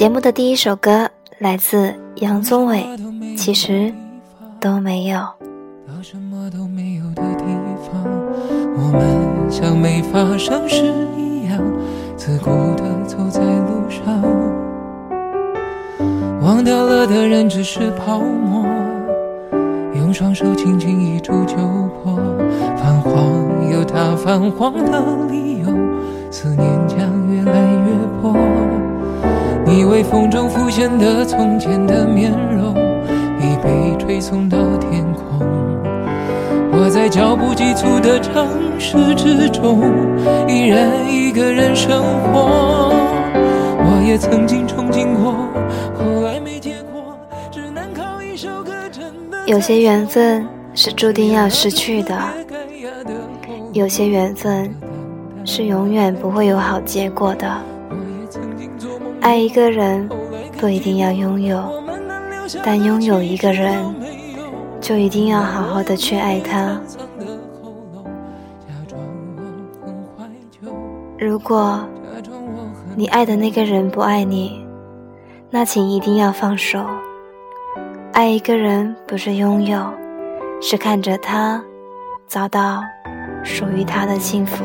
节目的第一首歌来自杨宗纬，其实都没有。到什么都没有的地方，我们像没发生事一样，自顾地走在路上。忘掉了的人只是泡沫，用双手轻轻一触就破。泛黄有它泛黄的理由，思念。你微风中浮现的从前的面容，已被吹送到天空。我在脚步急促的城市之中，依然一个人生活。我也曾经憧憬过，后来没结果，只能靠一首歌真的。有些缘分是注定要失去的，有些缘分是永远不会有好结果的。爱一个人不一定要拥有，但拥有一个人就一定要好好的去爱他。如果你爱的那个人不爱你，那请一定要放手。爱一个人不是拥有，是看着他找到属于他的幸福。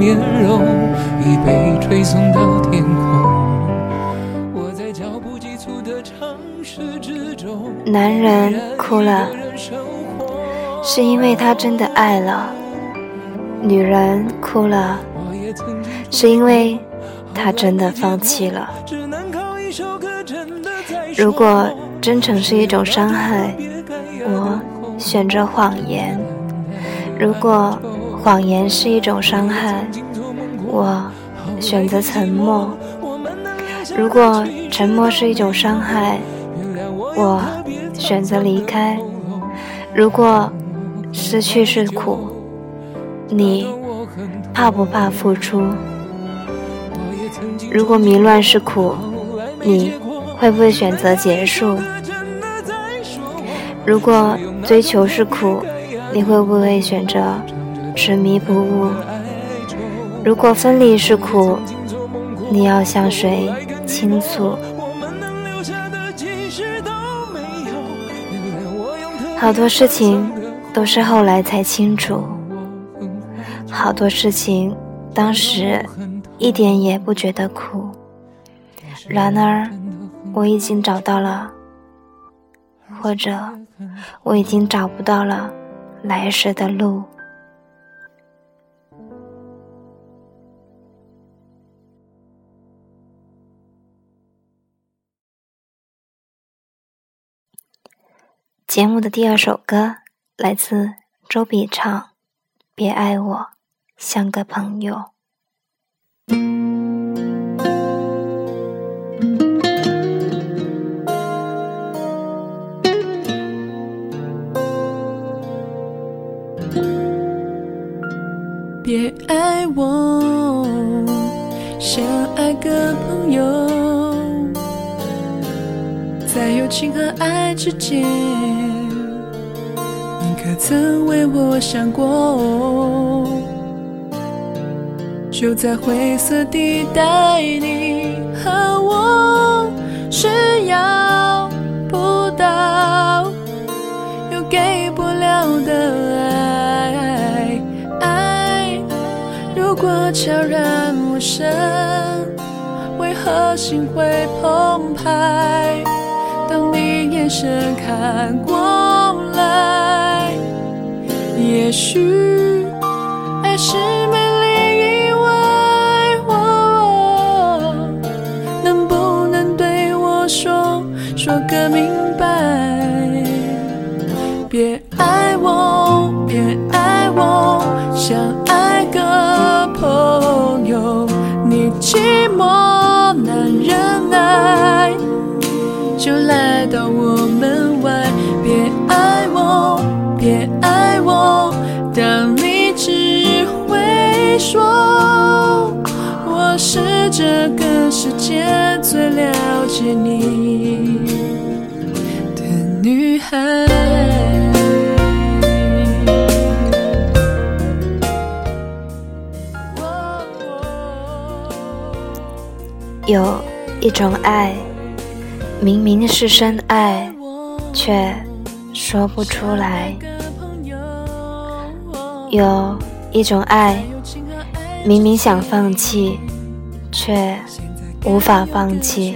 面容，已被吹送到天空。我在脚步急促的城市之中，男人哭了，是因为他真的爱了；女人哭了，是因为他真的放弃了。如果真诚是一种伤害，我选择谎言。如果谎言是一种伤害，我选择沉默；如果沉默是一种伤害，我选择离开；如果失去是苦，你怕不怕付出？如果迷乱是苦，你会不会选择结束？如果追求是苦？你会不会选择执迷不悟？如果分离是苦，你要向谁倾诉？好多事情都是后来才清楚，好多事情当时一点也不觉得苦。然而，我已经找到了，或者我已经找不到了。来时的路。节目的第二首歌来自周笔畅，《别爱我像个朋友》。别爱我，像爱个朋友，在友情和爱之间，你可曾为我想过？就在灰色地带，你和我是要不到又给不了的爱。如果悄然无声，为何心会澎湃？当你眼神看过来，也许爱是有一种爱，明明是深爱，却说不出来；有一种爱，明明想放弃，却无法放弃；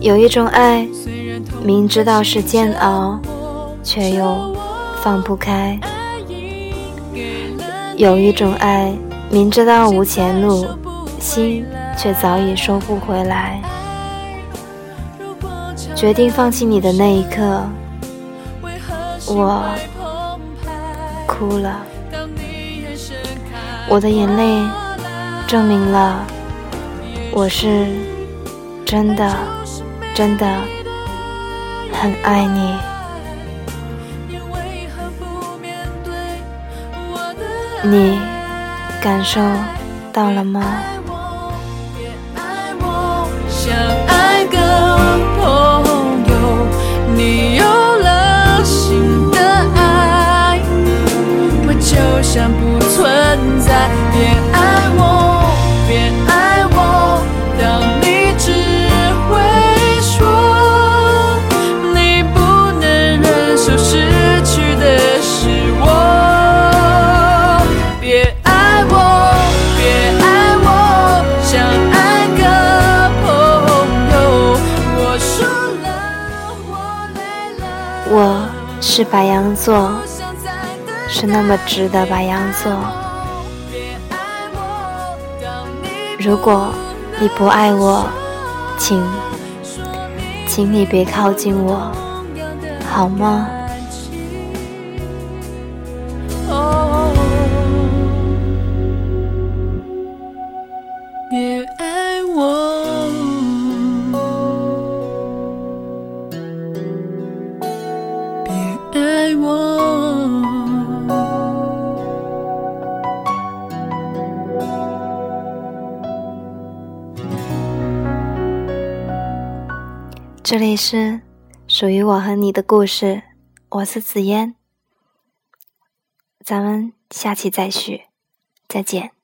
有一种爱，明知道是煎熬，却又放不开；有一种爱，明知道无前路。心却早已收不回来。决定放弃你的那一刻，我哭了。我的眼泪证明了我是真的、真的很爱你。你感受到了吗？像爱个朋友，你有了新的爱，我就像不存在。别爱我，是白羊座，是那么值得白羊座。如果你不爱我，请，请你别靠近我，好吗？这里是属于我和你的故事，我是紫嫣，咱们下期再续，再见。